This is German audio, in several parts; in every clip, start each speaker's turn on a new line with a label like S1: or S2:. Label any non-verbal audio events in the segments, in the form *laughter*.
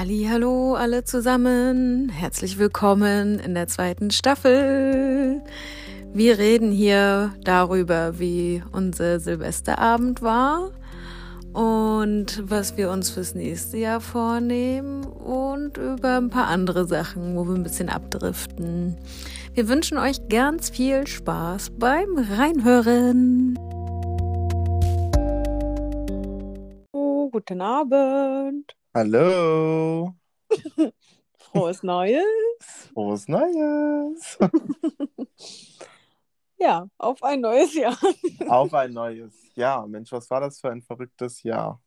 S1: Hallo alle zusammen, herzlich willkommen in der zweiten Staffel. Wir reden hier darüber, wie unser Silvesterabend war und was wir uns fürs nächste Jahr vornehmen und über ein paar andere Sachen, wo wir ein bisschen abdriften. Wir wünschen euch ganz viel Spaß beim Reinhören. Oh, guten Abend.
S2: Hallo. *laughs*
S1: Frohes Neues.
S2: Frohes Neues. *laughs*
S1: ja, auf ein neues Jahr. *laughs*
S2: auf ein neues Jahr. Mensch, was war das für ein verrücktes Jahr?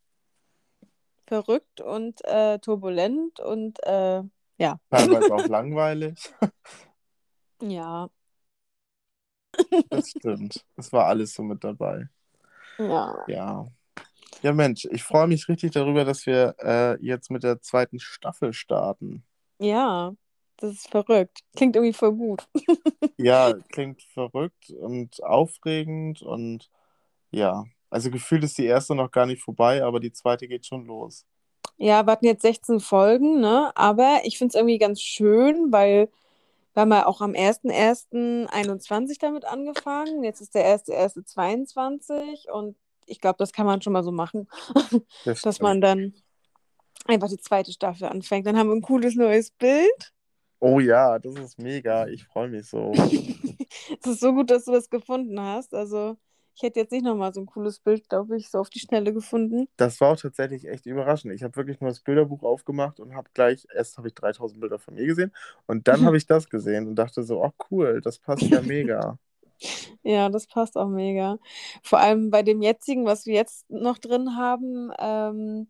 S1: Verrückt und äh, turbulent und äh, ja.
S2: Teilweise auch langweilig.
S1: Ja.
S2: Das stimmt. Es war alles so mit dabei.
S1: Ja.
S2: Ja. Ja, Mensch, ich freue mich richtig darüber, dass wir äh, jetzt mit der zweiten Staffel starten.
S1: Ja, das ist verrückt. Klingt irgendwie voll gut. *laughs*
S2: ja, klingt verrückt und aufregend und ja, also gefühlt ist die erste noch gar nicht vorbei, aber die zweite geht schon los.
S1: Ja, wir hatten jetzt 16 Folgen, ne? Aber ich finde es irgendwie ganz schön, weil wir haben ja auch am 1.1.21 damit angefangen. Jetzt ist der 1.1.22 und ich glaube, das kann man schon mal so machen, *laughs* das dass man dann einfach die zweite Staffel anfängt. Dann haben wir ein cooles neues Bild.
S2: Oh ja, das ist mega. Ich freue mich so. *laughs*
S1: Es ist so gut, dass du das gefunden hast. Also ich hätte jetzt nicht nochmal so ein cooles Bild, glaube ich, so auf die Schnelle gefunden.
S2: Das war auch tatsächlich echt überraschend. Ich habe wirklich nur das Bilderbuch aufgemacht und habe gleich, erst habe ich 3000 Bilder von mir gesehen und dann *laughs* habe ich das gesehen und dachte so, oh cool, das passt ja mega.
S1: Ja, das passt auch mega. Vor allem bei dem jetzigen, was wir jetzt noch drin haben, ähm,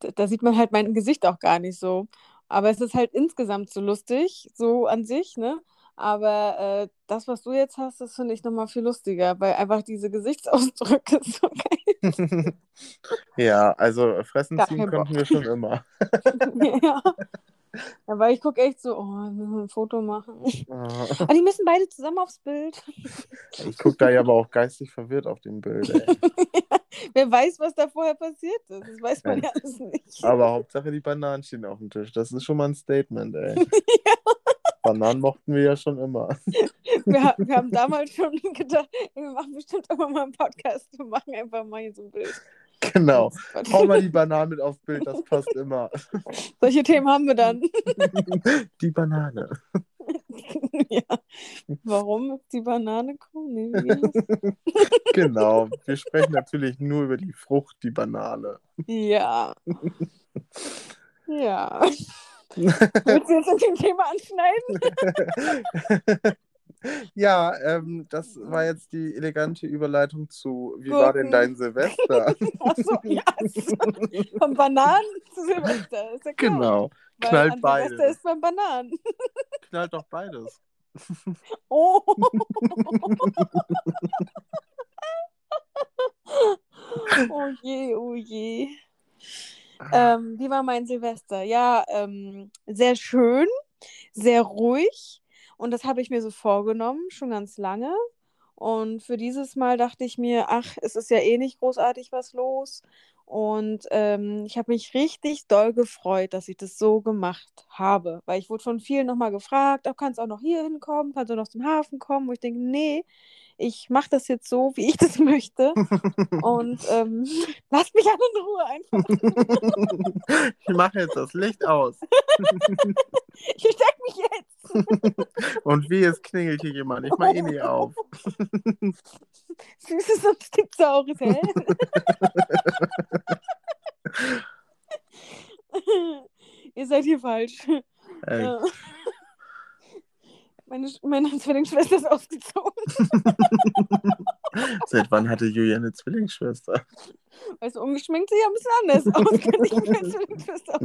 S1: da sieht man halt mein Gesicht auch gar nicht so. Aber es ist halt insgesamt so lustig, so an sich, ne? Aber äh, das, was du jetzt hast, das finde ich nochmal viel lustiger, weil einfach diese Gesichtsausdrücke *laughs* so geil *laughs*
S2: Ja, also fressen ziehen konnten wir schon immer. *laughs*
S1: ja. Ja, weil ich gucke echt so, oh, müssen wir ein Foto machen. *laughs* Ah. Aber die müssen beide zusammen aufs Bild.
S2: Ich gucke da ja aber auch geistig verwirrt auf dem Bild, *laughs*
S1: ja, wer weiß, was da vorher passiert ist. Das weiß man ja alles nicht.
S2: Aber Hauptsache die Bananen stehen auf dem Tisch. Das ist schon mal ein Statement, ey. *laughs* ja. Bananen mochten wir ja schon immer.
S1: Wir, wir haben damals schon gedacht, wir machen bestimmt immer mal einen Podcast. Wir machen einfach mal hier so ein Bild.
S2: Genau. Hau mal die Banane mit aufs Bild, das passt immer.
S1: Solche Themen haben wir dann. *laughs*
S2: Die Banane. *laughs*
S1: ja. Warum ist die Banane cool? *laughs*
S2: genau. Wir sprechen natürlich nur über die Frucht, die Banane.
S1: Ja. ja. Willst du jetzt mit dem Thema anschneiden?
S2: Ja, ähm, das war jetzt die elegante Überleitung zu Wie Gurken. war denn dein Silvester? *laughs*
S1: Achso, ja. *laughs* Von Bananen zu Silvester. Ist ja klar.
S2: Genau. Weil Knallt an beides.
S1: Silvester ist beim Bananen.
S2: Knallt doch beides. *laughs*
S1: Oh. oh je, oh je. Ähm, wie war mein Silvester? Ja, ähm, sehr schön, sehr ruhig und das habe ich mir so vorgenommen, schon ganz lange. Und für dieses Mal dachte ich mir, ach, es ist ja eh nicht großartig was los. Und ähm, ich habe mich richtig doll gefreut, dass ich das so gemacht habe. Weil ich wurde von vielen nochmal gefragt, oh, kannst auch noch hier hinkommen, kannst du noch zum Hafen kommen? Wo ich denke, nee, ich mache das jetzt so, wie ich *laughs* das möchte. Und ähm, *laughs* lasst mich alle in Ruhe einfach. *laughs*
S2: ich mache jetzt das Licht aus.
S1: ich steck mich jetzt.
S2: Und wie, es klingelt hier jemand. Ich mache eh nicht auf.
S1: Süßes und sticksaures Hell. Ihr seid hier falsch. Ey. Meine, meine *laughs* Zwillingsschwester ist ausgezogen. *laughs*
S2: Seit wann hatte Julia eine Zwillingsschwester?
S1: Weißt du, ungeschminkt sieht ja ein bisschen anders *laughs* aus. Kann ich meine Zwillingsschwester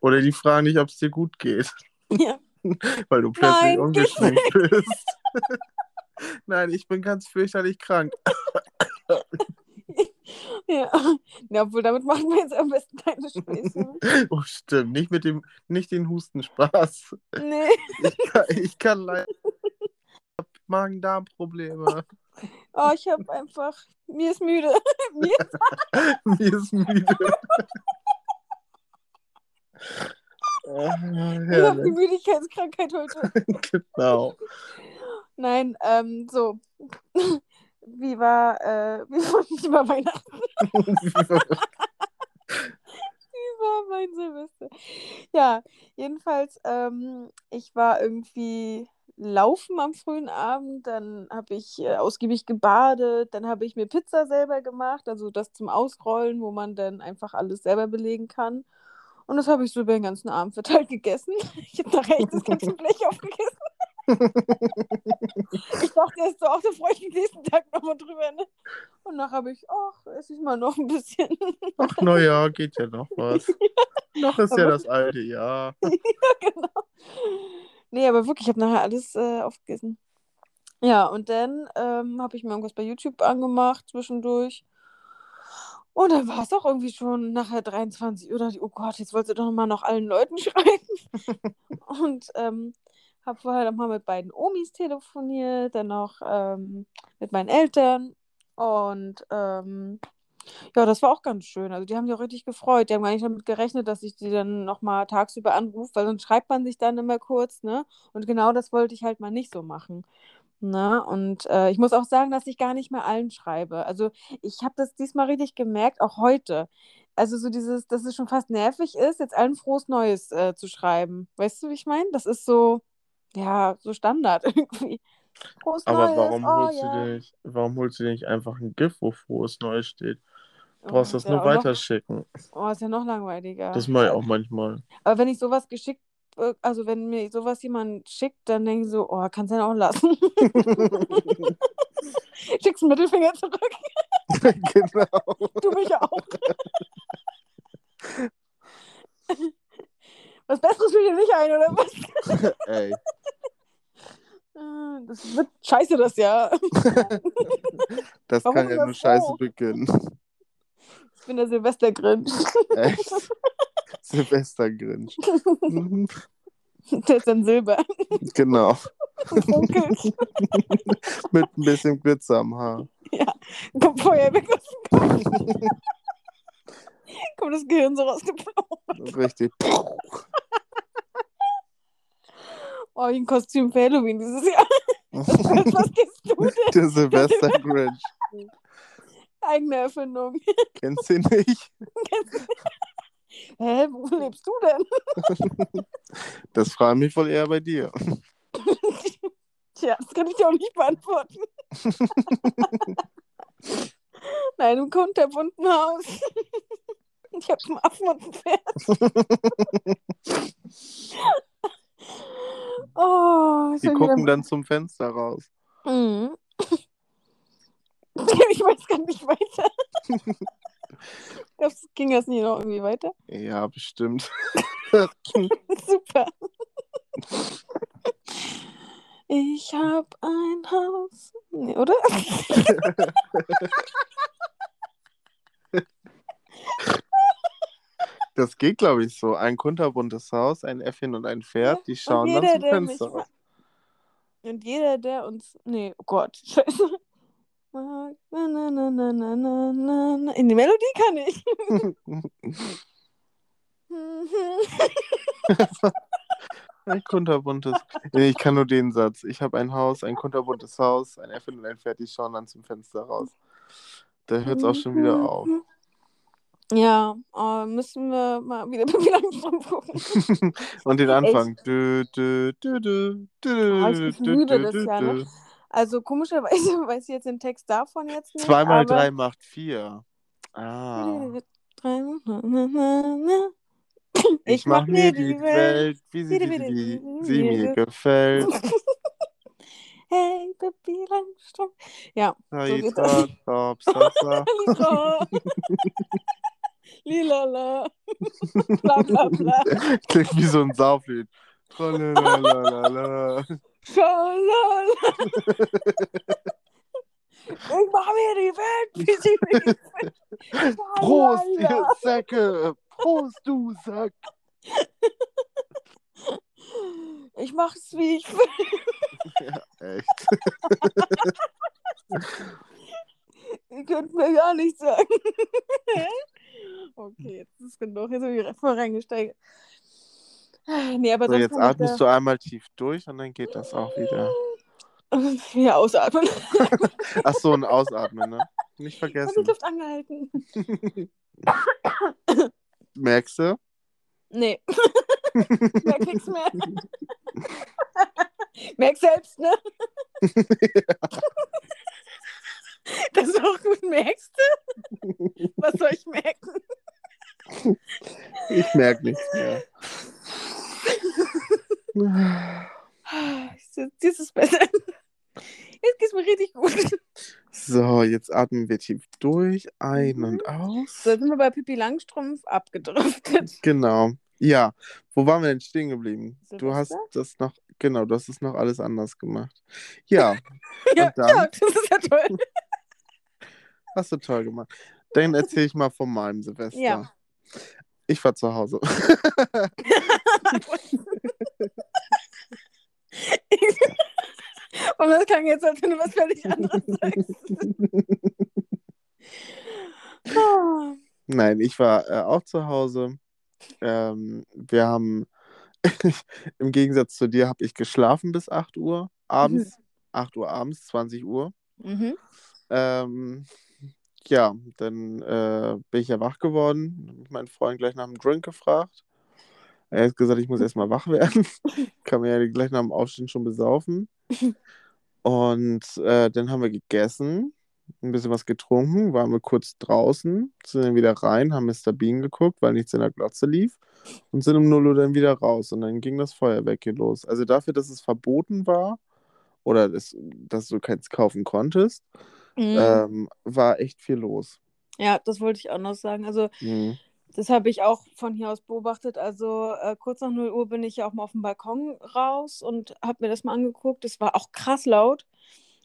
S2: Oder die fragen nicht, ob es dir gut geht.
S1: Ja.
S2: Weil du plötzlich Nein, ungeschminkt bist. Nein, ich bin ganz fürchterlich krank.
S1: Ja. ja, obwohl damit machen wir jetzt am besten keine Späße. *laughs*
S2: Oh, stimmt. Nicht mit dem, nicht den Hustenspaß.
S1: Nee.
S2: Ich kann, ich kann leider. Magen-Darm-Probleme.
S1: Oh, ich habe einfach. Mir ist müde. *laughs*
S2: Mir, *laughs* mir ist müde.
S1: Ich habe die Müdigkeitskrankheit heute.
S2: genau.
S1: Nein, ähm, so. Wie war, äh, wie *laughs* war, wie war Weihnachten? wie war mein Silvester? Ja, jedenfalls, ähm, ich war irgendwie laufen am frühen Abend, dann habe ich äh, ausgiebig gebadet, dann habe ich mir Pizza selber gemacht, also das zum Ausrollen, wo man dann einfach alles selber belegen kann. Und das habe ich so über den ganzen Abend verteilt gegessen. *laughs* Ich habe nachher echt das ganze Blech aufgegessen. Ich dachte erst so, auch da freue ich mich nächsten Tag nochmal drüber. Ne? Und nachher habe ich, ach, esse ich mal noch ein bisschen.
S2: Ach, naja, geht ja noch was. *laughs* noch ist ja das alte Jahr. *laughs*
S1: ja, genau. Nee, aber wirklich, ich habe nachher alles äh, aufgegessen. Ja, und dann ähm, habe ich mir irgendwas bei YouTube angemacht zwischendurch. Und dann war es auch irgendwie schon nachher 23 Uhr. Dachte ich, oh Gott, jetzt wollte ich doch mal noch allen Leuten *laughs* schreiben. und ähm, habe vorher noch mal mit beiden Omis telefoniert, dann noch ähm, mit meinen Eltern. Und ähm, ja, das war auch ganz schön. Also die haben sich auch richtig gefreut. Die haben gar nicht damit gerechnet, dass ich die dann nochmal tagsüber anrufe, weil sonst schreibt man sich dann immer kurz, ne? Und genau das wollte ich halt mal nicht so machen. Ne? Und äh, ich muss auch sagen, dass ich gar nicht mehr allen schreibe. Also ich habe das diesmal richtig gemerkt, auch heute. Also so dieses, dass es schon fast nervig ist, jetzt allen frohes Neues äh, zu schreiben. Weißt du, wie ich meine? Das ist so, ja, so Standard *laughs* irgendwie. Frohes
S2: Aber
S1: Neues,
S2: warum,
S1: oh
S2: holst
S1: ja.
S2: du dir nicht, warum holst du dir nicht einfach ein GIF, wo frohes Neues steht? Du brauchst
S1: Oh,
S2: das nur
S1: auch noch,
S2: weiterschicken.
S1: oh, ist ja noch langweiliger.
S2: Das mache ich auch manchmal.
S1: Aber wenn ich sowas geschickt, äh, also wenn mir sowas jemand schickt, dann denke ich so, oh, kannst du ja auch lassen. *laughs* Schickst einen Mittelfinger zurück. *laughs*
S2: genau.
S1: Du mich auch. Was Besseres will dir nicht ein, oder was? *laughs*
S2: Ey.
S1: Äh, Das wird scheiße, das Jahr. *laughs*
S2: Das
S1: Warum
S2: kann ja
S1: das
S2: nur scheiße beginnen.
S1: Ich bin der Silvestergrinch.
S2: Echt. *laughs* Silvestergrinch.
S1: Der ist dann Silber.
S2: genau. Mit ein bisschen Glitzer am Haar.
S1: Kommt Feuerwerk aus dem Kopf. *laughs* Kommt das Gehirn so rausgeflogen.
S2: Richtig. *laughs*
S1: Oh, wie ein Kostüm für Halloween dieses Jahr. *laughs* Was gehst du denn?
S2: Der Silvestergrinch.
S1: Eigene Erfindung.
S2: Kennst du nicht?
S1: Hä, wo lebst du denn?
S2: Das frage mich wohl eher bei dir.
S1: Tja, das kann ich dir auch nicht beantworten. Nein, im kunterbunten Haus. Ich habe einen Affen und ein Pferd. *laughs* Oh,
S2: Die gucken
S1: wieder...
S2: dann zum Fenster raus.
S1: Mhm. *laughs* Ich weiß gar nicht weiter. *laughs* Das ging das nicht noch irgendwie weiter?
S2: Ja, bestimmt.
S1: Super. Ich hab ein Haus. Nee, oder?
S2: Das geht, glaube ich, so. Ein kunterbuntes Haus, ein Äffchen und ein Pferd, die schauen
S1: jeder,
S2: zum
S1: der mich
S2: Fenster raus.
S1: Und jeder, der uns. Nee, oh Gott, *laughs* scheiße. Na, na, na, na, na, na, na, na. In die Melodie kann ich.
S2: Ein kunterbuntes. Nee, ich kann nur den Satz. Ich habe ein Haus, ein kunterbuntes Haus, ein Äffchen und ein Pferd, die schauen dann zum Fenster raus. Da hört es auch schon wieder auf.
S1: Ja, äh, müssen wir mal wieder Pippi Langstrumpf gucken.
S2: Und den Anfang.
S1: Oh, ich müde das
S2: dü,
S1: Jahr, ne?
S2: dü.
S1: Also komischerweise *laughs* weiß ich jetzt den Text davon jetzt nicht.
S2: Zwei mal
S1: aber...
S2: drei macht vier. Ah. *laughs*
S1: Ich, mach mir die Welt.
S2: wie sie,
S1: wie-
S2: sie *laughs* mir gefällt.
S1: Hey, Pippi Langstrumpf. Ja, so geht Lilala. *laughs* Bla bla bla.
S2: Klingt wie so ein Sauflied. Tralalalala.
S1: Ich mach mir die Welt, wie sie gefällt. *laughs*
S2: Prost, ihr. Säcke! Prost, du Sack!
S1: Ich mach's, wie ich will.
S2: Echt. *laughs*
S1: Ihr könnt mir gar nichts sagen. Ist genug. Jetzt habe ich voll reingesteigert. Nee, aber
S2: So, jetzt atmest du einmal tief durch und dann geht das auch wieder.
S1: da *laughs* ja ausatmen. *laughs*
S2: Ach so, ein Ausatmen, ne? Nicht
S1: Hab die
S2: vergessen.
S1: Luft angehalten. *laughs*
S2: Merkst du?
S1: Nee. Merk nix mehr. Merk selbst, ne? Das ist auch gut, merkst du? Was soll ich merken?
S2: Ich merke nichts mehr.
S1: Jetzt ist besser. Jetzt geht's mir richtig gut.
S2: So, jetzt atmen wir tief durch, ein
S1: Mhm.
S2: und aus.
S1: So, jetzt sind wir bei Pippi Langstrumpf abgedriftet.
S2: Genau. Ja, wo waren wir denn stehen geblieben? Du hast
S1: Silvester?
S2: das noch, genau, du hast es noch alles anders gemacht. Ja, *laughs*
S1: Ja,
S2: dann?
S1: ja, das ist ja toll.
S2: hast du toll gemacht. Dann erzähle ich mal von meinem Silvester.
S1: Ja.
S2: Ich war zu Hause. *laughs*
S1: Und das klang jetzt, als wenn du was völlig anderes sagst. *laughs*
S2: Nein, ich war äh, auch zu Hause. Ähm, wir haben, *laughs* im Gegensatz zu dir, habe ich geschlafen bis 8 Uhr abends. 8 Uhr abends, 20 Uhr.
S1: Mhm.
S2: Ähm, ja, dann äh, bin ich ja wach geworden. Hab mich mein Freund gleich nach dem Drink gefragt. Er hat gesagt, ich muss *laughs* erstmal wach werden. *laughs* Kann mir ja gleich nach dem Aufstehen schon besaufen. *laughs* Und äh, dann haben wir gegessen, ein bisschen was getrunken, waren wir kurz draußen, sind dann wieder rein, haben Mr. Bean geguckt, weil nichts in der Glotze lief und sind um 0 Uhr dann wieder raus. Und dann ging das Feuerwerk hier los. Also dafür, dass es verboten war oder dass, dass du keins kaufen konntest,
S1: Mhm.
S2: ähm, war echt viel los.
S1: Ja, das wollte ich auch noch sagen. Also,
S2: Mhm.
S1: das habe ich auch von hier aus beobachtet. Also, äh, kurz nach 0 Uhr bin ich ja auch mal auf dem Balkon raus und habe mir das mal angeguckt. Es war auch krass laut.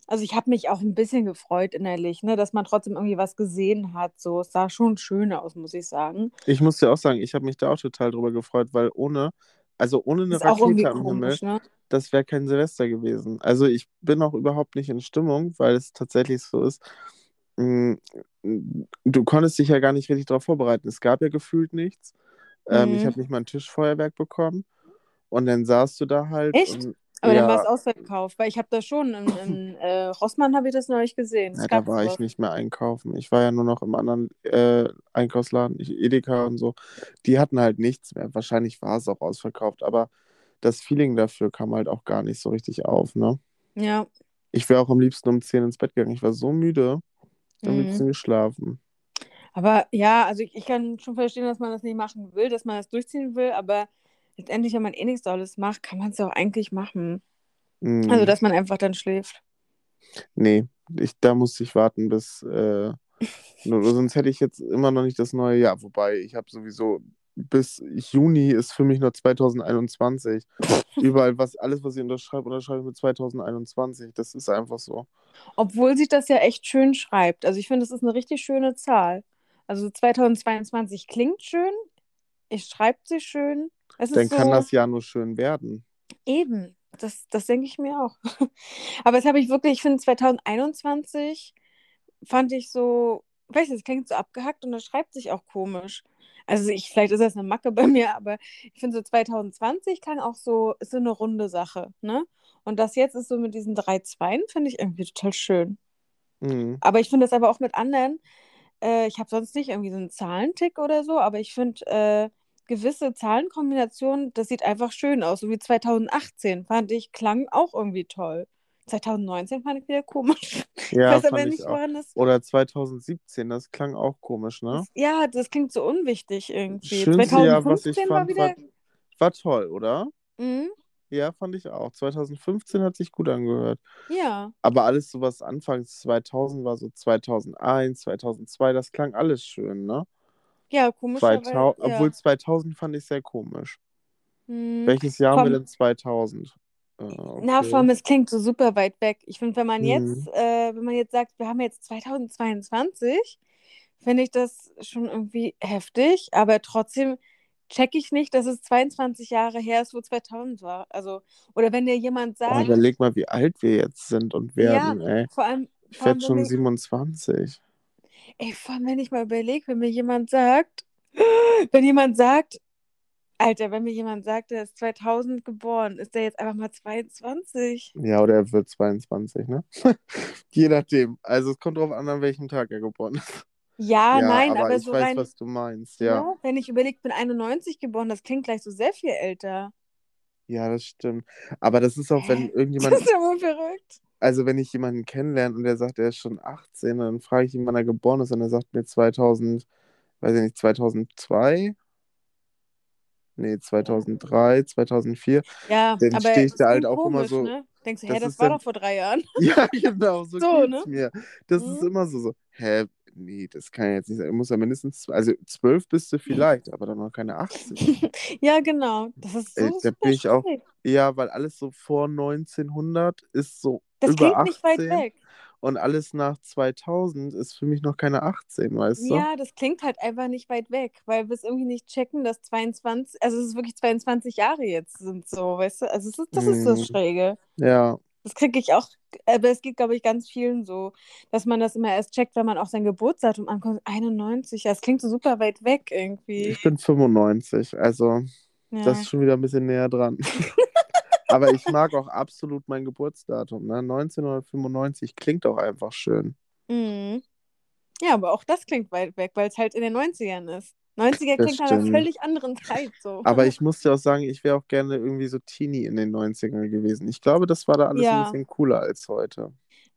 S1: Also, ich habe mich auch ein bisschen gefreut innerlich, ne, dass man trotzdem irgendwie was gesehen hat. So, es sah schon schön aus, muss ich sagen.
S2: Ich muss dir auch sagen, ich habe mich da auch total drüber gefreut, weil ohne, also ohne eine
S1: Ist
S2: Rakete am Himmel,
S1: komisch, ne?
S2: das wäre kein Silvester gewesen. Also ich bin auch überhaupt nicht in Stimmung, weil es tatsächlich so ist. mm, Du konntest dich ja gar nicht richtig darauf vorbereiten. Es gab ja gefühlt nichts. Ähm, ich
S1: Mhm.
S2: habe nicht mal ein Tischfeuerwerk bekommen. Und dann saßt du da halt.
S1: Echt?
S2: Und,
S1: Aber
S2: ja,
S1: dann war es ausverkauft, weil ich habe das schon in, in *laughs* äh, Rossmann habe ich das neulich gesehen. Es
S2: ja, da war ich
S1: sowas.
S2: nicht mehr einkaufen. Ich war ja nur noch im anderen äh, Einkaufsladen, ich, Edeka und so. Die hatten halt nichts mehr. Wahrscheinlich war es auch ausverkauft, aber das Feeling dafür kam halt auch gar nicht so richtig auf, ne?
S1: Ja.
S2: Ich wäre auch am liebsten um 10 ins Bett gegangen. Ich war so müde, am
S1: Mhm.
S2: liebsten geschlafen.
S1: Aber ja, also ich, ich kann schon verstehen, dass man das nicht machen will, dass man das durchziehen will, aber letztendlich, wenn man eh nichts Tolles macht, kann man es ja auch eigentlich machen.
S2: Mm,
S1: Also, dass man einfach dann schläft.
S2: nee, ich, da musste ich warten bis. Äh, sonst hätte ich jetzt immer noch nicht das neue Jahr. Wobei, ich habe sowieso. Bis Juni ist für mich nur 2021. *laughs* Überall, was, alles, was ich unterschreibe, unterschreibe ich mit 2021. Das ist einfach so.
S1: Obwohl sich das ja echt schön schreibt. Also ich finde, das ist eine richtig schöne Zahl. Also 2022 klingt schön, es schreibt sich schön. Es
S2: Dann kann
S1: so
S2: das Jahr nur schön werden.
S1: eben. Das, das denke ich mir auch. *laughs* Aber das habe ich wirklich, ich finde 2021 fand ich so, weiß nicht, es klingt so abgehackt und das schreibt sich auch komisch. Also ich, vielleicht ist das eine Macke bei *laughs* mir, aber ich finde so 2020 klang auch so, ist so eine runde Sache, ne? Und das jetzt ist so mit diesen drei Zweien, finde ich irgendwie total schön.
S2: Mhm.
S1: Aber ich finde das aber auch mit anderen, äh, ich habe sonst nicht irgendwie so einen Zahlentick oder so, aber ich finde äh, gewisse Zahlenkombinationen, das sieht einfach schön aus. So wie 2018 fand ich, klang auch irgendwie toll. 2019 fand ich wieder komisch. *laughs*
S2: Ja,
S1: ich weiß aber
S2: fand
S1: nicht, woran das.
S2: Oder 2017, das klang auch komisch, ne?
S1: das ja, das klingt so unwichtig irgendwie.
S2: Schönste Jahr, was ich
S1: 2015 war
S2: fand,
S1: wieder.
S2: war, war toll, oder?
S1: Mhm,
S2: Ja, fand ich auch. 2015 hat sich gut angehört.
S1: ja.
S2: Aber alles so was anfangs 2000 war, so 2001, 2002, das klang alles schön, ne?
S1: Ja, komischerweise.
S2: 2000,
S1: ja.
S2: Obwohl 2000 fand ich sehr komisch.
S1: Mhm.
S2: Welches Jahr haben wir denn 2000? Äh,
S1: Na,
S2: okay.
S1: vor allem, es klingt so super weit weg. Ich finde, wenn man
S2: Mhm.
S1: jetzt, äh, wenn man jetzt sagt, wir haben jetzt 2022, finde ich das schon irgendwie heftig, aber trotzdem checke ich nicht, dass es 22 Jahre her ist, wo 2000 war. Also, oder wenn dir jemand
S2: Oh,
S1: sagt,
S2: überleg mal, wie alt wir jetzt sind und werden, ey.
S1: vor allem,
S2: Ich werde schon
S1: mir,
S2: 27.
S1: ey, vor allem, wenn ich mal überlege, wenn mir jemand sagt, *gasps* wenn jemand sagt, Alter, wenn mir jemand sagt, der ist 2000 geboren, ist der jetzt einfach mal 22?
S2: Ja, oder er wird 22, ne? *laughs* Je nachdem. Also es kommt drauf an, an welchem Tag er geboren ist.
S1: Ja,
S2: Ja,
S1: nein,
S2: aber
S1: aber
S2: ich
S1: so
S2: weiß,
S1: rein,
S2: was du meinst, ja.
S1: ne? Wenn ich überlege, ich bin 91 geboren, das klingt gleich so sehr viel älter.
S2: Ja, das stimmt. Aber das ist auch, wenn
S1: Hä? Das
S2: irgendjemand,
S1: ist ja wohl verrückt.
S2: Also wenn ich jemanden kennenlerne und der sagt, er ist schon 18, dann frage ich ihn, wann er geboren ist und er sagt mir 2000, weiß ich nicht, 2002? Nee, 2003, 2004.
S1: Ja,
S2: Dann
S1: aber
S2: stehe ich da halt auch immer
S1: komisch,
S2: so,
S1: ne? Denkst du,
S2: das
S1: hä, das
S2: ist
S1: war
S2: dann-
S1: doch vor drei Jahren. *laughs*
S2: Ja, genau, *laughs* so,
S1: So,
S2: geht's
S1: ne?
S2: mir. Das ist
S1: Mhm.
S2: immer so, so, hä, nee, das kann ja jetzt nicht sein. Du musst ja mindestens, also zwölf bist du vielleicht, aber dann noch keine 18. *laughs*
S1: Ja, genau. Das ist so
S2: Äh, da bin ich auch. Ja, weil alles so vor 1900 ist so
S1: Das
S2: über
S1: klingt nicht weit
S2: 18
S1: weg.
S2: und alles nach 2000 ist für mich noch keine 18, weißt du?
S1: Ja, das klingt halt einfach nicht weit weg, weil wir es irgendwie nicht checken, dass 22, also es ist wirklich 22 Jahre jetzt sind so, weißt du? Also ist, das ist das
S2: Mhm.
S1: Schräge.
S2: Ja,
S1: Das kriege ich auch, aber es geht, glaube ich, ganz vielen so, dass man das immer erst checkt, wenn man auch sein Geburtsdatum ankommt. 91, das klingt so super weit weg irgendwie.
S2: ich bin 95, also
S1: Ja.
S2: das ist schon wieder ein bisschen näher dran. *laughs* Aber ich mag auch absolut mein Geburtsdatum. Ne? 1995 klingt auch einfach schön.
S1: Mhm. Ja, aber auch das klingt weit weg, weil es halt in den 90ern ist. 90er
S2: Das
S1: klingt nach einer völlig anderen Zeit so.
S2: Aber ich muss dir auch sagen, ich wäre auch gerne irgendwie so Teenie in den 90ern gewesen. Ich glaube, das war da alles ein
S1: Ja.
S2: bisschen cooler als heute.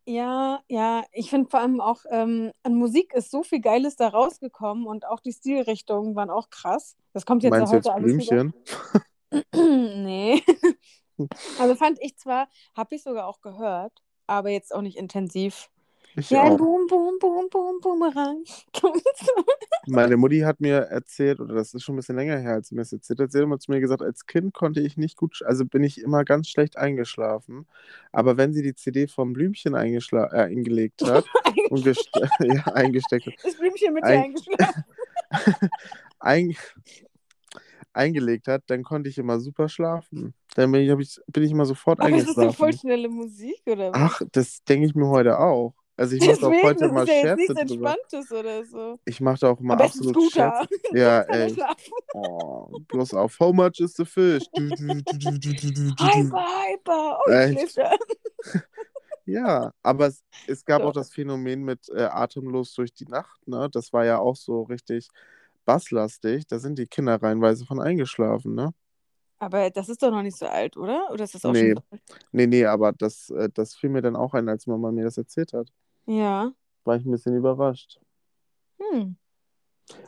S1: Ja, ja, ich finde vor allem auch, ähm, an Musik ist so viel Geiles da rausgekommen und auch die Stilrichtungen waren auch krass. Das kommt jetzt ja
S2: Meinst du
S1: heute
S2: jetzt
S1: alles wieder.
S2: Blümchen? *clears throat*
S1: Nee. Also fand ich zwar, habe ich sogar auch gehört, aber jetzt auch nicht intensiv.
S2: Ich
S1: Ja, ein
S2: auch.
S1: Boom, Boom, Boom, Boom, Boomerang. *laughs*
S2: Meine Mutti hat mir erzählt, oder das ist schon ein bisschen länger her, als sie mir das erzählt hat, sie hat immer zu mir gesagt, als Kind konnte ich nicht gut, also bin ich immer ganz schlecht eingeschlafen. Aber wenn sie die CD vom Blümchen eingeschla äh, eingelegt hat *laughs* und *laughs* ja, eingesteckt hat,
S1: Ist Blümchen mit dir
S2: Ein-
S1: eingeschlafen?
S2: ein eingelegt hat, dann konnte ich immer super schlafen. Dann bin ich, ich, bin ich immer sofort
S1: Aber ist das doch voll schnelle Musik, oder was?
S2: Ach, das denke ich mir heute auch. Also ich mache auch heute mal
S1: ja
S2: Scherze
S1: nichts
S2: drüber.
S1: Entspanntes oder so.
S2: Ich mache da auch immer absolut. Scherze. *laughs* Ja, ey. Oh, bloß auf. How much is the fish? Du, du, du.
S1: Hyper, hyper. Oh,
S2: Echt? *laughs* Ja, aber es, es gab
S1: So.
S2: auch das Phänomen mit äh, Atemlos durch die Nacht, ne? Das war ja auch so richtig basslastig. Da sind die Kinder reihenweise von eingeschlafen, ne?
S1: Aber das ist doch noch nicht so alt, oder? Oder ist das auch
S2: Nee.
S1: schon alt?
S2: Nee, nee, aber das, äh, das fiel mir dann auch ein, als Mama mir das erzählt hat.
S1: Ja.
S2: War ich ein bisschen überrascht.
S1: Hm.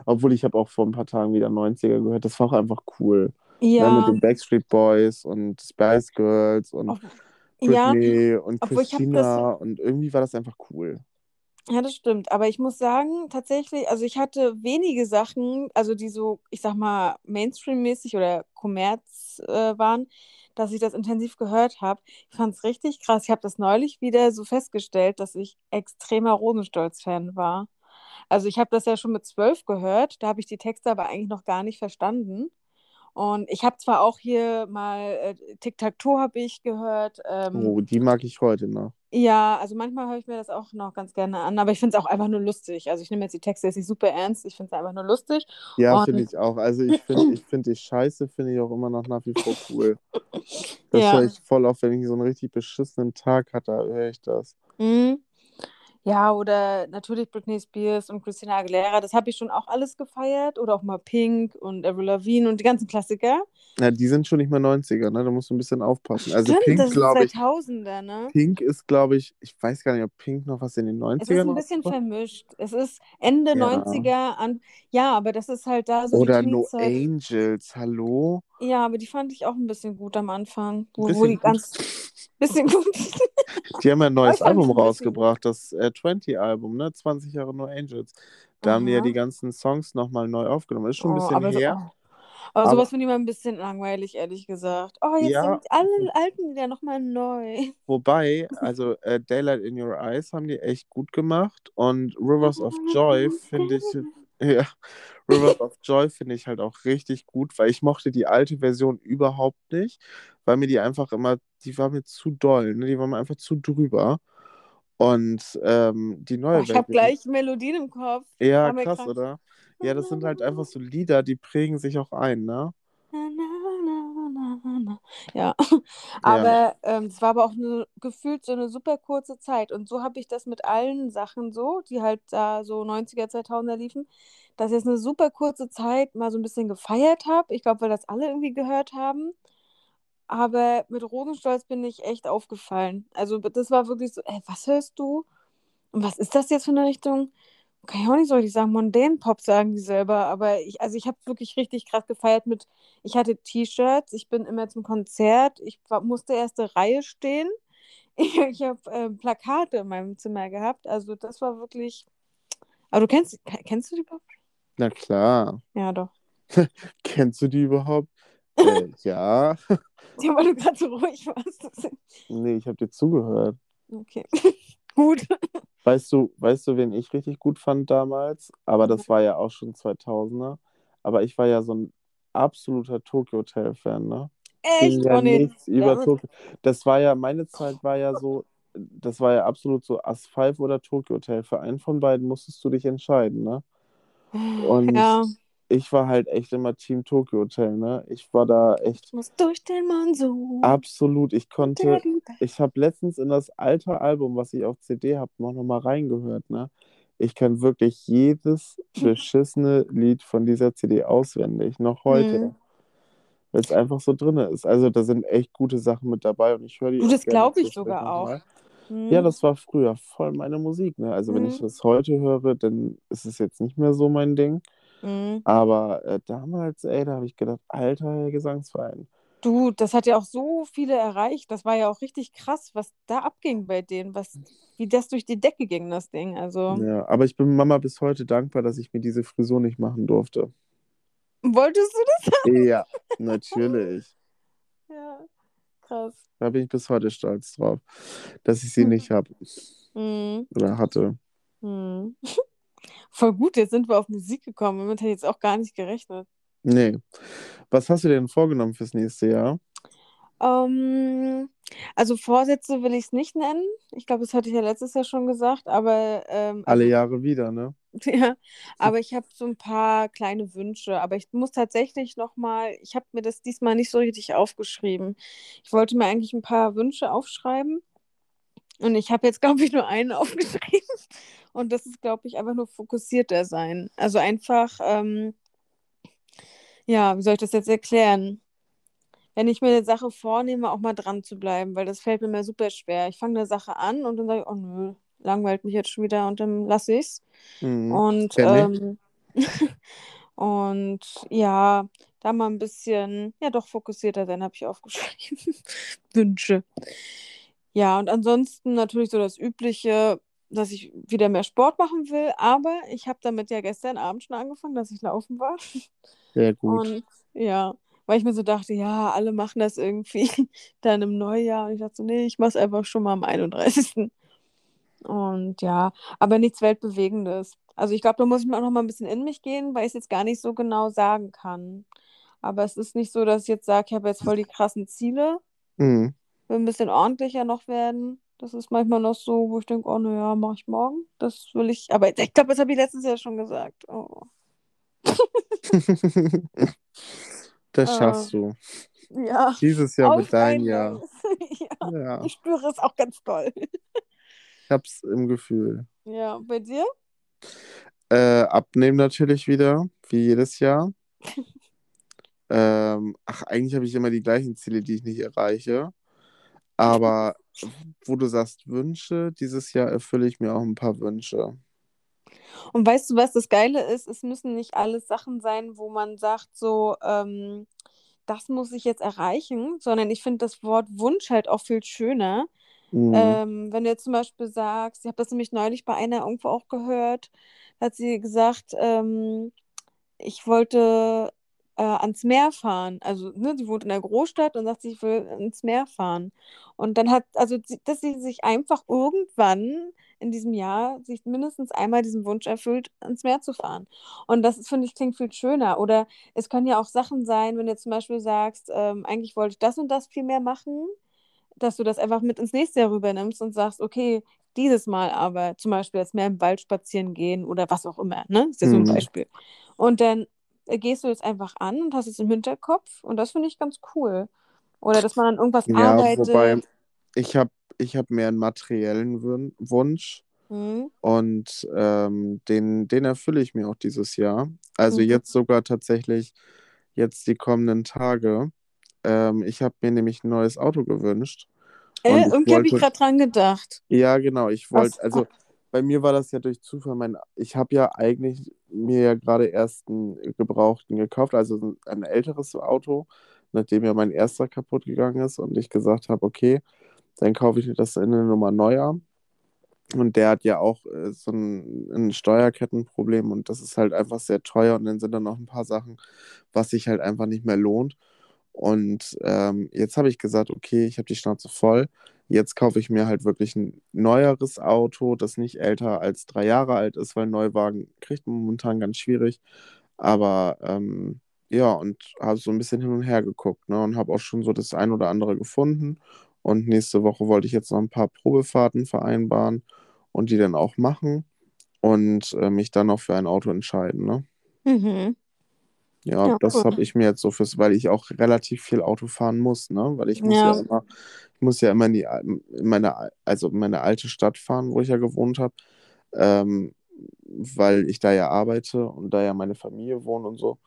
S2: Obwohl ich habe auch vor ein paar Tagen wieder 90er gehört. Das war auch einfach cool. Ne? Mit
S1: Ja.
S2: den Backstreet Boys und Spice Girls und
S1: Ob, ja,
S2: Britney und
S1: obwohl
S2: Christina und irgendwie war das einfach cool.
S1: Ja, das stimmt. Aber ich muss sagen, tatsächlich, also ich hatte wenige Sachen, also die so, ich sag mal, Mainstream-mäßig oder Kommerz äh, waren, dass ich das intensiv gehört habe. Ich fand es richtig krass. Ich habe das neulich wieder so festgestellt, dass ich extremer Rosenstolz-Fan war. Also ich habe das ja schon mit zwölf gehört, da habe ich die Texte aber eigentlich noch gar nicht verstanden. Und ich habe zwar auch hier mal äh, Tic-Tac-Toe habe ich gehört. Ähm,
S2: Oh, die mag ich heute noch.
S1: Ja, also manchmal höre ich mir das auch noch ganz gerne an, aber ich finde es auch einfach nur lustig. Also ich nehme jetzt die Texte jetzt nicht super ernst, ich finde es einfach nur lustig.
S2: Ja, finde ich auch. Also ich finde ich find die Scheiße, finde ich auch immer noch nach wie vor cool. *laughs* Das
S1: Ja.
S2: höre ich voll auf, wenn ich so einen richtig beschissenen Tag hatte, höre ich das.
S1: Mhm. Ja, oder natürlich Britney Spears und Christina Aguilera, das habe ich schon auch alles gefeiert. Oder auch mal Pink und Avril Lavigne und die ganzen Klassiker.
S2: Ja, die sind schon nicht mehr 90er, ne? Da musst du ein bisschen aufpassen. Also
S1: Stimmt,
S2: Pink,
S1: das ist
S2: glaube ich,
S1: 2000er, ne?
S2: Pink ist, glaube ich, ich weiß gar nicht, ob Pink noch was in den 90ern
S1: Es ist ein bisschen
S2: rausgebracht-
S1: vermischt. Es ist Ende
S2: Ja.
S1: 90er an. Ja, aber das ist halt da so die
S2: Oder No. Angels, hallo?
S1: Ja, aber die fand ich auch ein bisschen gut am Anfang. Wo, wo
S2: Bisschen
S1: die
S2: gut.
S1: ganz. *laughs* Bisschen gut. *laughs*
S2: Die haben ja ein neues
S1: fand's
S2: Album rausgebracht, das äh, 20-Album, ne? 20 Jahre No Angels. Da haben die ja
S1: Aha.
S2: die ganzen Songs nochmal neu aufgenommen. Ist schon ein
S1: Oh,
S2: bisschen
S1: aber so-
S2: her.
S1: oh. Aber,
S2: Aber-
S1: sowas finde ich mal ein bisschen langweilig, ehrlich gesagt. Oh, jetzt
S2: Ja.
S1: sind alle alten Lieder nochmal neu.
S2: Wobei, *laughs* also äh, Daylight in Your Eyes haben die echt gut gemacht und Rivers of Joy finde ich, *laughs* ja, Rivers *laughs* of Joy finde ich halt auch richtig gut, weil ich mochte die alte Version überhaupt nicht, weil mir die einfach immer, die war mir zu doll, ne? Die war mir einfach zu drüber. Und ähm, die neue
S1: Oh, ich habe
S2: Version-
S1: gleich Melodien im Kopf.
S2: Ja, krass,
S1: krank.
S2: oder? Ja, das sind halt einfach so Lieder, die prägen sich auch ein, ne?
S1: Na, *laughs* Ja, aber ähm, es war aber auch eine, gefühlt so eine super kurze Zeit. Und so habe ich das mit allen Sachen so, die halt da so 90er, 2000er liefen, dass ich jetzt eine super kurze Zeit mal so ein bisschen gefeiert habe. Ich glaube, weil das alle irgendwie gehört haben. Aber mit Rosenstolz bin ich echt aufgefallen. Also das war wirklich so, ey, was hörst du? Und was ist das jetzt für eine Richtung? Kann ich auch nicht so richtig sagen. Mondän Pop sagen die selber. Aber ich, also ich habe wirklich richtig krass gefeiert mit, ich hatte T-Shirts, ich bin immer zum Konzert, ich war, musste erste Reihe stehen. *laughs* Ich, ich habe äh, Plakate in meinem Zimmer gehabt. Also das war wirklich. Aber du kennst, kennst du die überhaupt?
S2: Na klar.
S1: Ja, doch. *laughs*
S2: Kennst du die überhaupt? äh, *laughs* ja.
S1: Ja, weil du gerade so ruhig warst.
S2: Nee, ich habe dir zugehört.
S1: Okay. Gut.
S2: Weißt du, weißt du, wen ich richtig gut fand damals? Aber das war ja auch schon 2000er. Aber ich war ja so ein absoluter Tokyo Hotel Fan, ne?
S1: Echt?
S2: Ja
S1: oh, nee.
S2: nichts über
S1: Ja.
S2: Tokyo. Das war ja, meine Zeit war ja so, das war ja absolut so Asphalt oder Tokyo Hotel. Für einen von beiden musstest du dich entscheiden, ne? Und
S1: Ja.
S2: Ich war halt echt immer Team Tokyo Hotel, ne? Ich war da echt
S1: Ich muss durch den Monsun.
S2: absolut, ich konnte, ich habe letztens in das alte Album, was ich auf CD habe, noch, noch mal reingehört, ne? Ich kann wirklich jedes beschissene Lied von dieser CD auswendig, noch heute,
S1: Mhm.
S2: weil es einfach so drin ist. Also da sind echt gute Sachen mit dabei und ich höre die
S1: Du,
S2: auch
S1: das glaube ich sogar auch.
S2: nochmal.
S1: Mhm.
S2: Ja, das war früher voll meine Musik, ne? Also wenn ich
S1: Mhm.
S2: das heute höre, dann ist es jetzt nicht mehr so mein Ding.
S1: Mhm.
S2: Aber äh, damals, ey, da habe ich gedacht, alter Gesangsverein.
S1: Du, das hat ja auch so viele erreicht. Das war ja auch richtig krass, was da abging bei denen, was, wie das durch die Decke ging, das Ding. Also,
S2: Ja, aber ich bin Mama bis heute dankbar, dass ich mir diese Frisur nicht machen durfte.
S1: wolltest du das?
S2: Ja, *laughs* natürlich.
S1: Ja, krass.
S2: Da bin ich bis heute stolz drauf, dass ich sie nicht *laughs* habe
S1: Mhm.
S2: oder hatte.
S1: Mhm. *laughs* Voll gut, jetzt sind wir auf Musik gekommen. Damit hätte ich jetzt auch gar nicht gerechnet.
S2: Nee. Was hast du denn vorgenommen fürs nächste Jahr?
S1: Ähm, also Vorsätze will ich es nicht nennen. Ich glaube, das hatte ich ja letztes Jahr schon gesagt, aber ähm,
S2: Alle
S1: also,
S2: Jahre wieder, ne? *laughs*
S1: ja, aber ich habe so ein paar kleine Wünsche. Aber ich muss tatsächlich noch mal, ich habe mir das diesmal nicht so richtig aufgeschrieben. Ich wollte mir eigentlich ein paar Wünsche aufschreiben und ich habe jetzt, glaube ich, nur einen *laughs* aufgeschrieben. Und das ist, glaube ich, einfach nur fokussierter sein. Also einfach, ähm, ja, wie soll ich das jetzt erklären? wenn ich mir eine Sache vornehme, auch mal dran zu bleiben, weil das fällt mir immer super schwer. Ich fange eine Sache an und dann sage ich, oh nö, langweilt mich jetzt schon wieder und dann lasse ich es.
S2: Mhm.
S1: Und, ähm, *laughs* und ja, da mal ein bisschen, ja doch fokussierter sein, habe ich aufgeschrieben. *laughs* Wünsche. Ja, und ansonsten natürlich so das Übliche, dass ich wieder mehr Sport machen will, aber ich habe damit ja gestern Abend schon angefangen, dass ich laufen war.
S2: Sehr *laughs* gut.
S1: Und ja, weil ich mir so dachte, ja, alle machen das irgendwie *laughs* dann im Neujahr. Und ich dachte so, nee, ich mache es einfach schon mal am 31. Und ja, aber nichts Weltbewegendes. Also ich glaube, da muss ich mir auch noch mal ein bisschen in mich gehen, weil ich es jetzt gar nicht so genau sagen kann. Aber es ist nicht so, dass ich jetzt sage, ich habe jetzt voll die krassen Ziele,
S2: Mhm.
S1: will ein bisschen ordentlicher noch werden. Das ist manchmal noch so, wo ich denke, oh, naja, mache ich morgen. Das will ich, aber ich glaube, das habe ich letztes Jahr schon gesagt. Oh. *laughs*
S2: Das
S1: Äh,
S2: schaffst du.
S1: Ja,
S2: Dieses Jahr wird dein Jahr. *laughs*
S1: Ja,
S2: Ja,
S1: ich spüre es auch ganz toll.
S2: ich hab's im Gefühl.
S1: Ja, bei dir?
S2: Äh, abnehmen natürlich wieder, wie jedes Jahr. *laughs* ähm, ach, eigentlich habe ich immer die gleichen Ziele, die ich nicht erreiche. Aber wo du sagst Wünsche, dieses Jahr erfülle ich mir auch ein paar Wünsche.
S1: Und weißt du, was das Geile ist? Es müssen nicht alles Sachen sein, wo man sagt, so, ähm, das muss ich jetzt erreichen, sondern ich finde das Wort Wunsch halt auch viel schöner.
S2: Mhm.
S1: Ähm, wenn du jetzt zum Beispiel sagst, ich habe das nämlich neulich bei einer irgendwo auch gehört, hat sie gesagt, ähm, ich wollte äh, ans Meer fahren. Also, ne, sie wohnt in einer Großstadt und sagt, sie, will ins Meer fahren. Und dann hat, also, dass sie sich einfach irgendwann in diesem Jahr sich mindestens einmal diesen Wunsch erfüllt, ans Meer zu fahren. Und das, finde ich, klingt viel schöner. Oder es können ja auch Sachen sein, wenn du zum Beispiel sagst, ähm, eigentlich wollte ich das und das viel mehr machen, dass du das einfach mit ins nächste Jahr rübernimmst und sagst, okay, dieses Mal aber zum Beispiel jetzt mehr im Wald spazieren gehen oder was auch immer, ne? Ist ja so ein
S2: Mhm.
S1: Beispiel. Und dann gehst du jetzt einfach an und hast es im Hinterkopf und das finde ich ganz cool. Oder dass man an irgendwas
S2: Ja,
S1: arbeitet.
S2: wobei ich habe ich hab mehr einen materiellen Wun- Wunsch
S1: Hm?
S2: und ähm, den, den erfülle ich mir auch dieses Jahr. Also
S1: Mhm.
S2: jetzt sogar tatsächlich jetzt die kommenden Tage. Ähm, ich habe mir nämlich ein neues Auto gewünscht.
S1: Äh, irgendwie habe ich gerade dran gedacht.
S2: Ja, genau. Ich wollte, also bei mir war das ja durch Zufall. Mein, ich habe ja eigentlich mir ja gerade erst einen Gebrauchten gekauft, also ein, älteres Auto, nachdem ja mein erster kaputt gegangen ist und ich gesagt habe, okay, dann kaufe ich mir das in eine Nummer neuer. Und der hat ja auch äh, so ein, ein Steuerkettenproblem und das ist halt einfach sehr teuer und dann sind da noch ein paar Sachen, was sich halt einfach nicht mehr lohnt. Und ähm, jetzt habe ich gesagt, okay, ich habe die Schnauze voll. Jetzt kaufe ich mir halt wirklich ein neueres Auto, das nicht älter als drei Jahre alt ist, weil Neuwagen kriegt man momentan ganz schwierig. Aber ähm, ja, und habe so ein bisschen hin und her geguckt, ne, und habe auch schon so das ein oder andere gefunden. Und nächste Woche wollte ich jetzt noch ein paar Probefahrten vereinbaren und die dann auch machen und äh, mich dann noch für ein Auto entscheiden, ne?
S1: Mhm.
S2: Ja,
S1: Ja,
S2: das
S1: cool.
S2: habe ich mir jetzt so fürs, weil ich auch relativ viel Auto fahren muss, ne? Weil ich muss
S1: Ja.
S2: ja immer, ich muss ja immer in die, in meine, also in meine alte Stadt fahren, wo ich ja gewohnt habe, ähm, weil ich da ja arbeite und da ja meine Familie wohnt und so.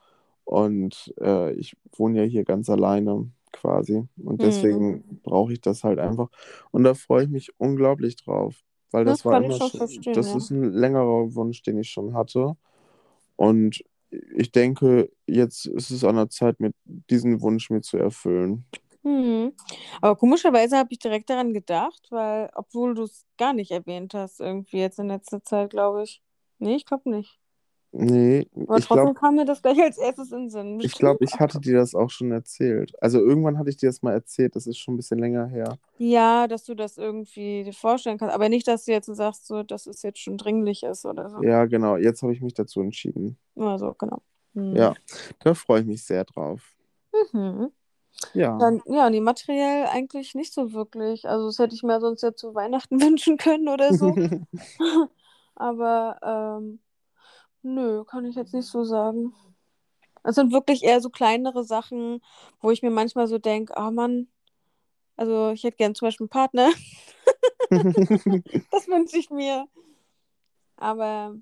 S2: Und äh, ich wohne ja hier ganz alleine quasi. Und
S1: Mhm.
S2: deswegen brauche ich das halt einfach. Und da freue ich mich unglaublich drauf, weil
S1: Das
S2: das war immer
S1: schon, verstehen,
S2: das
S1: ja.
S2: ist ein längerer Wunsch, den ich schon hatte. Und ich denke, jetzt ist es an der Zeit, mir diesen Wunsch mir zu erfüllen.
S1: Mhm. Aber komischerweise habe ich direkt daran gedacht, weil, obwohl du es gar nicht erwähnt hast, irgendwie jetzt in letzter Zeit, glaube ich. Nee, ich glaube nicht.
S2: Nee,
S1: Aber
S2: ich
S1: trotzdem
S2: glaube,
S1: kam mir das gleich als erstes in den Sinn.
S2: ich glaube, ich *laughs* hatte dir das auch schon erzählt. Also irgendwann hatte ich dir das mal erzählt, das ist schon ein bisschen länger her.
S1: Ja, dass du das irgendwie dir vorstellen kannst. Aber nicht, dass du jetzt sagst, so, dass es jetzt schon dringlich ist oder so.
S2: Ja, genau, jetzt habe ich mich dazu entschieden.
S1: Oder so, genau. Mhm.
S2: Ja, da freue ich mich sehr drauf.
S1: Mhm.
S2: Ja.
S1: Dann, ja, nee, materiell eigentlich nicht so wirklich. Also, das hätte ich mir sonst ja zu Weihnachten *laughs* wünschen können oder so. *laughs* Aber, ähm, nö, kann ich jetzt nicht so sagen. Es sind wirklich eher so kleinere Sachen, wo ich mir manchmal so denke, oh Mann, also ich hätte gern zum Beispiel einen Partner. *laughs* Das wünsche ich mir. Aber,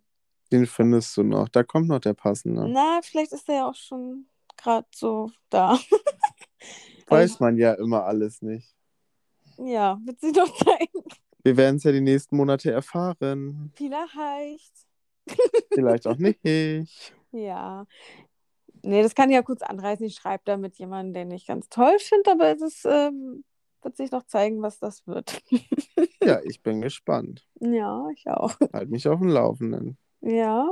S2: Den findest du noch. Da kommt noch der passende.
S1: na, vielleicht ist er ja auch schon gerade so da. *laughs*
S2: Weiß man ja immer alles nicht.
S1: Ja, wird sie doch zeigen.
S2: Wir werden es ja die nächsten Monate erfahren.
S1: Vielleicht.
S2: Vielleicht auch nicht.
S1: Ja. Nee, das kann ich ja kurz anreißen. Ich schreibe da mit jemandem, den ich ganz toll finde, aber es ist, ähm, wird sich noch zeigen, was das wird. *laughs*
S2: Ja, ich bin gespannt.
S1: Ja, ich auch.
S2: Halt mich auf dem Laufenden.
S1: Ja.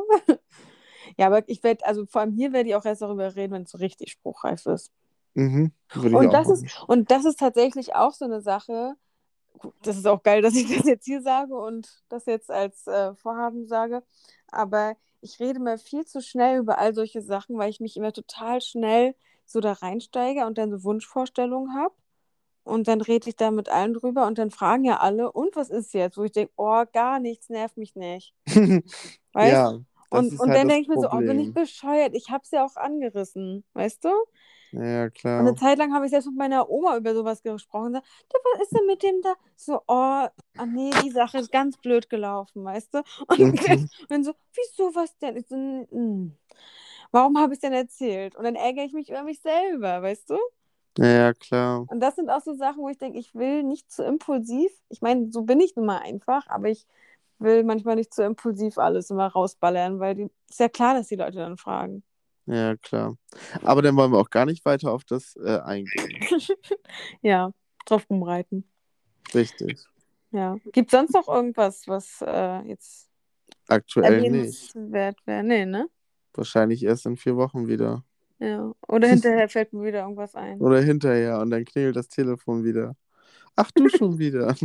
S1: Ja, aber ich werde, also vor allem hier werde ich auch erst darüber reden, wenn es so richtig spruchreif ist.
S2: Mhm,
S1: Und das ist, und das ist tatsächlich auch so eine Sache. Das ist auch geil, dass ich das jetzt hier sage und das jetzt als äh, Vorhaben sage. Aber ich rede mal viel zu schnell über all solche Sachen, weil ich mich immer total schnell so da reinsteige und dann so Wunschvorstellungen habe. Und dann rede ich da mit allen drüber und dann fragen ja alle, und was ist jetzt? Wo ich denke, oh, gar nichts, nervt mich nicht. *laughs* Weißt
S2: ja, das
S1: Und, und
S2: halt
S1: dann denke ich mir so, oh, bin ich bescheuert? Ich habe es ja auch angerissen, weißt du?
S2: Ja,
S1: Und
S2: klar.
S1: eine Zeit lang habe ich selbst mit meiner Oma über sowas gesprochen. und gesagt, "Du, Was ist denn mit dem da? So, oh, ah, nee, die Sache ist ganz blöd gelaufen, weißt du? *laughs* Und dann, und *laughs* so, wieso, was denn? Ich so, "Mm, warum habe ich es denn erzählt? Und dann ärgere ich mich über mich selber, weißt du?
S2: Ja, klar.
S1: Und das sind auch so Sachen, wo ich denke, ich will nicht zu impulsiv. Ich meine, so bin ich nun mal einfach, aber ich will manchmal nicht zu impulsiv alles immer rausballern, weil die, ist ja klar, dass die Leute dann fragen.
S2: Ja, klar. Aber dann wollen wir auch gar nicht weiter auf das äh, eingehen. *laughs*
S1: ja, drauf rumreiten.
S2: Richtig.
S1: Ja. Gibt es sonst noch irgendwas, was äh, jetzt
S2: Aktuell nicht.
S1: erwähnenswert wäre? Nee, ne?
S2: Wahrscheinlich erst in vier Wochen wieder.
S1: Ja. Oder hinterher *laughs* fällt mir wieder irgendwas ein.
S2: Oder hinterher und dann klingelt das Telefon wieder. Ach, du schon *laughs* wieder.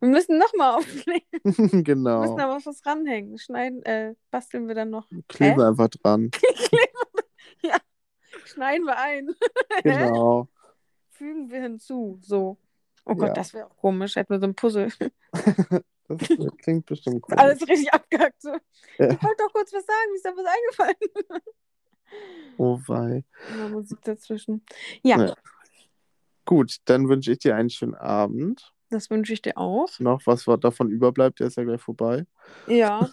S1: Wir müssen nochmal aufnehmen. *laughs* Wir
S2: genau.
S1: müssen aber was ranhängen. Schneiden, äh, basteln wir dann noch.
S2: Kleben einfach dran. *laughs*
S1: Schneiden wir ein. *laughs*
S2: Genau.
S1: Fügen wir hinzu. So. Oh Gott,
S2: Ja.
S1: das wäre auch komisch. Hätten wir so ein Puzzle.
S2: Das klingt bestimmt cool.
S1: Alles richtig abgehackt. So.
S2: Ja.
S1: Ich wollte doch kurz was sagen. Mir ist da was eingefallen.
S2: Oh wei.
S1: Immer Musik dazwischen. Ja,
S2: Ja. Gut, dann wünsche ich dir einen schönen Abend.
S1: Das wünsche ich dir auch.
S2: Noch was davon überbleibt, der ist ja gleich vorbei.
S1: Ja.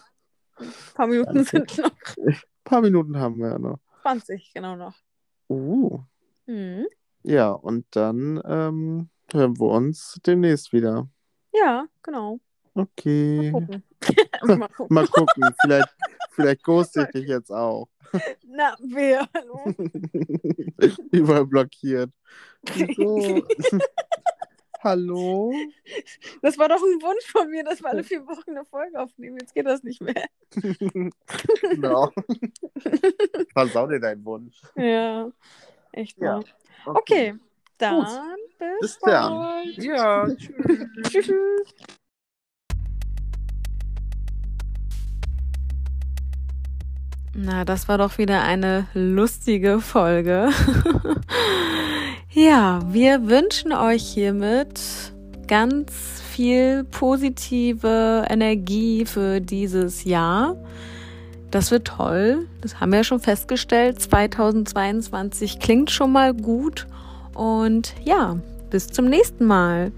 S1: Ein *laughs* paar Minuten sind noch.
S2: Ein *laughs* paar Minuten haben wir ja noch.
S1: 20, genau noch.
S2: Uh.
S1: Mhm.
S2: Ja, und dann ähm, hören wir uns demnächst wieder.
S1: Ja, genau.
S2: Okay.
S1: Gucken. *laughs* Mal gucken.
S2: Mal gucken, vielleicht, vielleicht ghoste ich dich jetzt auch.
S1: Na, wer?
S2: Überall blockiert. Wieso? Hallo?
S1: Das war doch ein Wunsch von mir, dass wir alle vier Wochen eine Folge aufnehmen. Jetzt geht das nicht mehr. *laughs*
S2: genau. Versau dir deinen Wunsch.
S1: Ja, echt
S2: Ja.
S1: mal. Okay, dann bis,
S2: Bis dann.
S1: bald.
S2: Ja, tschüss.
S1: Tschüss. Na, das war doch wieder eine lustige Folge. *laughs* ja, wir wünschen euch hiermit ganz viel positive Energie für dieses Jahr. Das wird toll. Das haben wir ja schon festgestellt. 2022 klingt schon mal gut. Und ja, bis zum nächsten Mal.